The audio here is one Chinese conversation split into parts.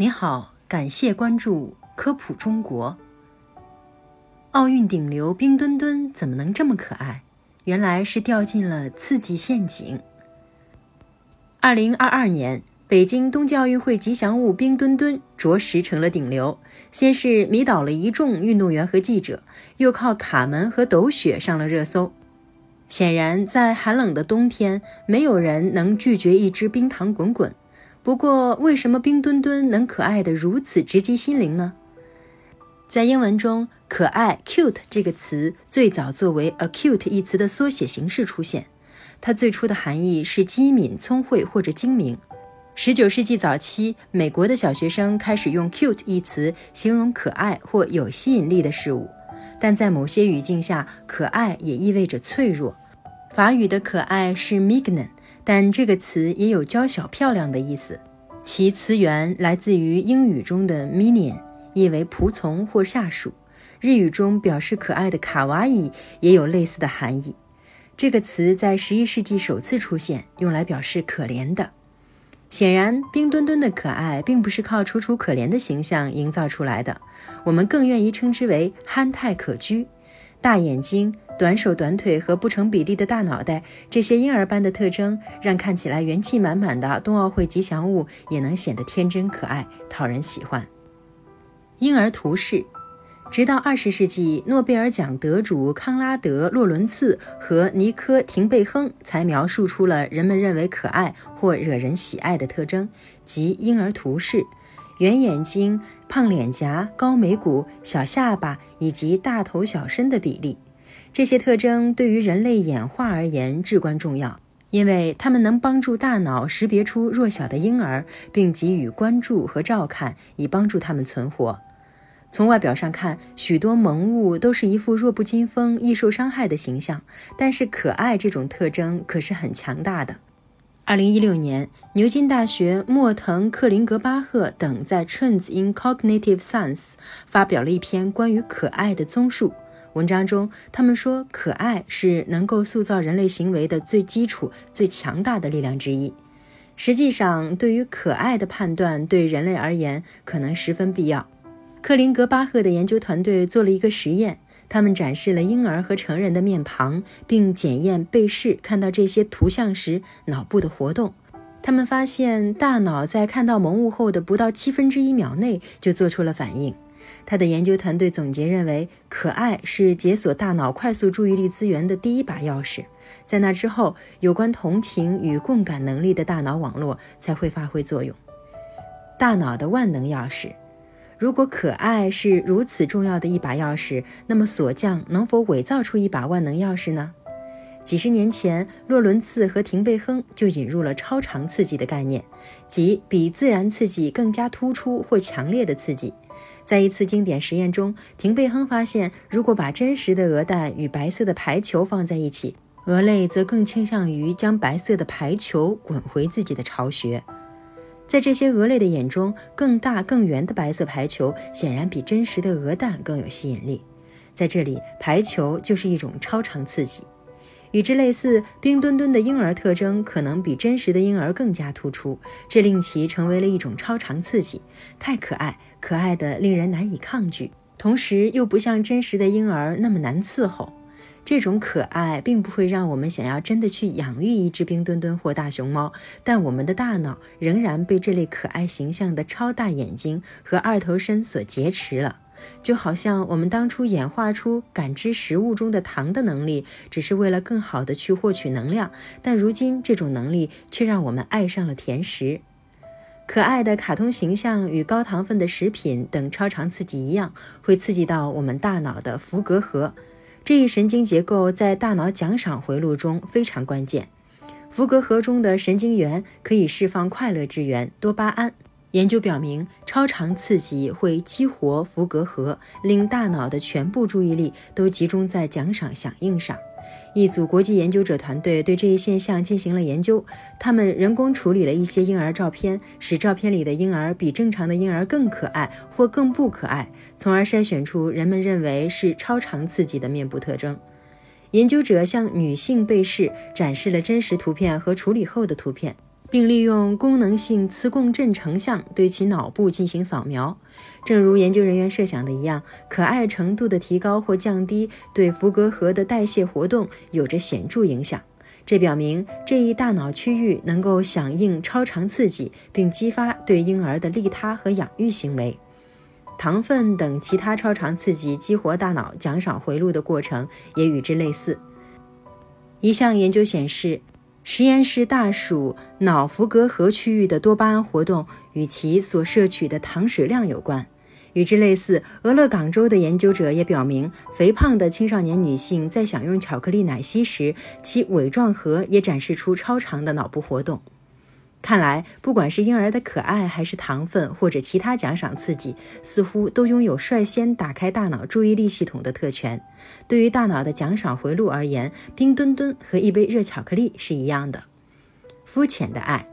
你好，感谢关注科普中国。奥运顶流冰墩墩怎么能这么可爱？原来是掉进了刺激陷阱。二零二二年北京冬季奥运会吉祥物冰墩墩着实成了顶流，先是迷倒了一众运动员和记者，又靠卡门和抖雪上了热搜。显然，在寒冷的冬天，没有人能拒绝一只冰糖滚滚。不过，为什么冰墩墩能可爱的如此直击心灵呢？在英文中，“可爱 ”（cute） 这个词最早作为 “acute” 一词的缩写形式出现。它最初的含义是机敏、聪慧或者精明。19世纪早期，美国的小学生开始用 “cute” 一词形容可爱或有吸引力的事物。但在某些语境下，可爱也意味着脆弱。法语的“可爱”是 “mignon”。但这个词也有娇小漂亮的意思，其词源来自于英语中的 minion，意为仆从或下属。日语中表示可爱的卡哇伊也有类似的含义。这个词在十一世纪首次出现，用来表示可怜的。显然，冰墩墩的可爱并不是靠楚楚可怜的形象营造出来的，我们更愿意称之为憨态可掬。大眼睛、短手短腿和不成比例的大脑袋，这些婴儿般的特征，让看起来元气满满的冬奥会吉祥物也能显得天真可爱、讨人喜欢。婴儿图式，直到二十世纪，诺贝尔奖得主康拉德·洛伦茨和尼科·廷贝亨才描述出了人们认为可爱或惹人喜爱的特征，即婴儿图式。圆眼睛、胖脸颊、高眉骨、小下巴以及大头小身的比例，这些特征对于人类演化而言至关重要，因为它们能帮助大脑识别出弱小的婴儿，并给予关注和照看，以帮助他们存活。从外表上看，许多萌物都是一副弱不禁风、易受伤害的形象，但是可爱这种特征可是很强大的。二零一六年，牛津大学莫腾克林格巴赫等在《Trends in Cognitive Science》发表了一篇关于可爱的综述。文章中，他们说，可爱是能够塑造人类行为的最基础、最强大的力量之一。实际上，对于可爱的判断，对人类而言可能十分必要。克林格巴赫的研究团队做了一个实验。他们展示了婴儿和成人的面庞，并检验被试看到这些图像时脑部的活动。他们发现，大脑在看到萌物后的不到七分之一秒内就做出了反应。他的研究团队总结认为，可爱是解锁大脑快速注意力资源的第一把钥匙。在那之后，有关同情与共感能力的大脑网络才会发挥作用。大脑的万能钥匙。如果可爱是如此重要的一把钥匙，那么锁匠能否伪造出一把万能钥匙呢？几十年前，洛伦茨和廷贝亨就引入了超长刺激的概念，即比自然刺激更加突出或强烈的刺激。在一次经典实验中，廷贝亨发现，如果把真实的鹅蛋与白色的排球放在一起，鹅类则更倾向于将白色的排球滚回自己的巢穴。在这些鹅类的眼中，更大、更圆的白色排球显然比真实的鹅蛋更有吸引力。在这里，排球就是一种超长刺激。与之类似，冰墩墩的婴儿特征可能比真实的婴儿更加突出，这令其成为了一种超常刺激。太可爱，可爱的令人难以抗拒，同时又不像真实的婴儿那么难伺候。这种可爱并不会让我们想要真的去养育一只冰墩墩或大熊猫，但我们的大脑仍然被这类可爱形象的超大眼睛和二头身所劫持了。就好像我们当初演化出感知食物中的糖的能力，只是为了更好的去获取能量，但如今这种能力却让我们爱上了甜食。可爱的卡通形象与高糖分的食品等超长刺激一样，会刺激到我们大脑的伏隔核。这一神经结构在大脑奖赏回路中非常关键。伏隔核中的神经元可以释放快乐之源多巴胺。研究表明，超长刺激会激活伏隔核，令大脑的全部注意力都集中在奖赏响应上。一组国际研究者团队对这一现象进行了研究。他们人工处理了一些婴儿照片，使照片里的婴儿比正常的婴儿更可爱或更不可爱，从而筛选出人们认为是超长刺激的面部特征。研究者向女性被试展示了真实图片和处理后的图片。并利用功能性磁共振成像对其脑部进行扫描。正如研究人员设想的一样，可爱程度的提高或降低对伏隔核的代谢活动有着显著影响。这表明这一大脑区域能够响应超常刺激，并激发对婴儿的利他和养育行为。糖分等其他超常刺激激活大脑奖赏回路的过程也与之类似。一项研究显示，实验室大鼠脑伏隔核区域的多巴胺活动与其所摄取的糖水量有关。与之类似，俄勒冈州的研究者也表明，肥胖的青少年女性在享用巧克力奶昔时，其尾状核也展示出超长的脑部活动。看来，不管是婴儿的可爱，还是糖分或者其他奖赏刺激，似乎都拥有率先打开大脑注意力系统的特权。对于大脑的奖赏回路而言，冰墩墩和一杯热巧克力是一样的。肤浅的爱。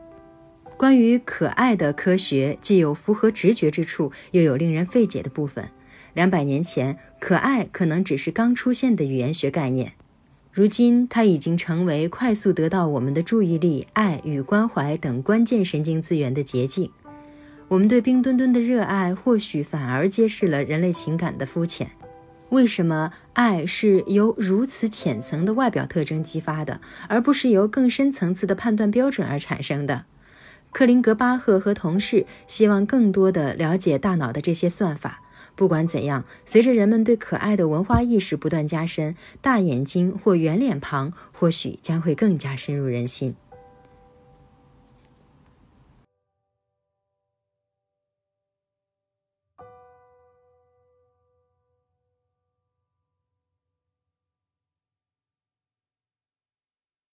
关于可爱的科学，既有符合直觉之处，又有令人费解的部分。两百年前，可爱可能只是刚出现的语言学概念，如今它已经成为快速得到我们的注意力、爱与关怀等关键神经资源的捷径。我们对冰墩墩的热爱，或许反而揭示了人类情感的肤浅。为什么爱是由如此浅层的外表特征激发的，而不是由更深层次的判断标准而产生的？克林格巴赫和同事希望更多地了解大脑的这些算法。不管怎样，随着人们对可爱的文化意识不断加深，大眼睛或圆脸庞或许将会更加深入人心。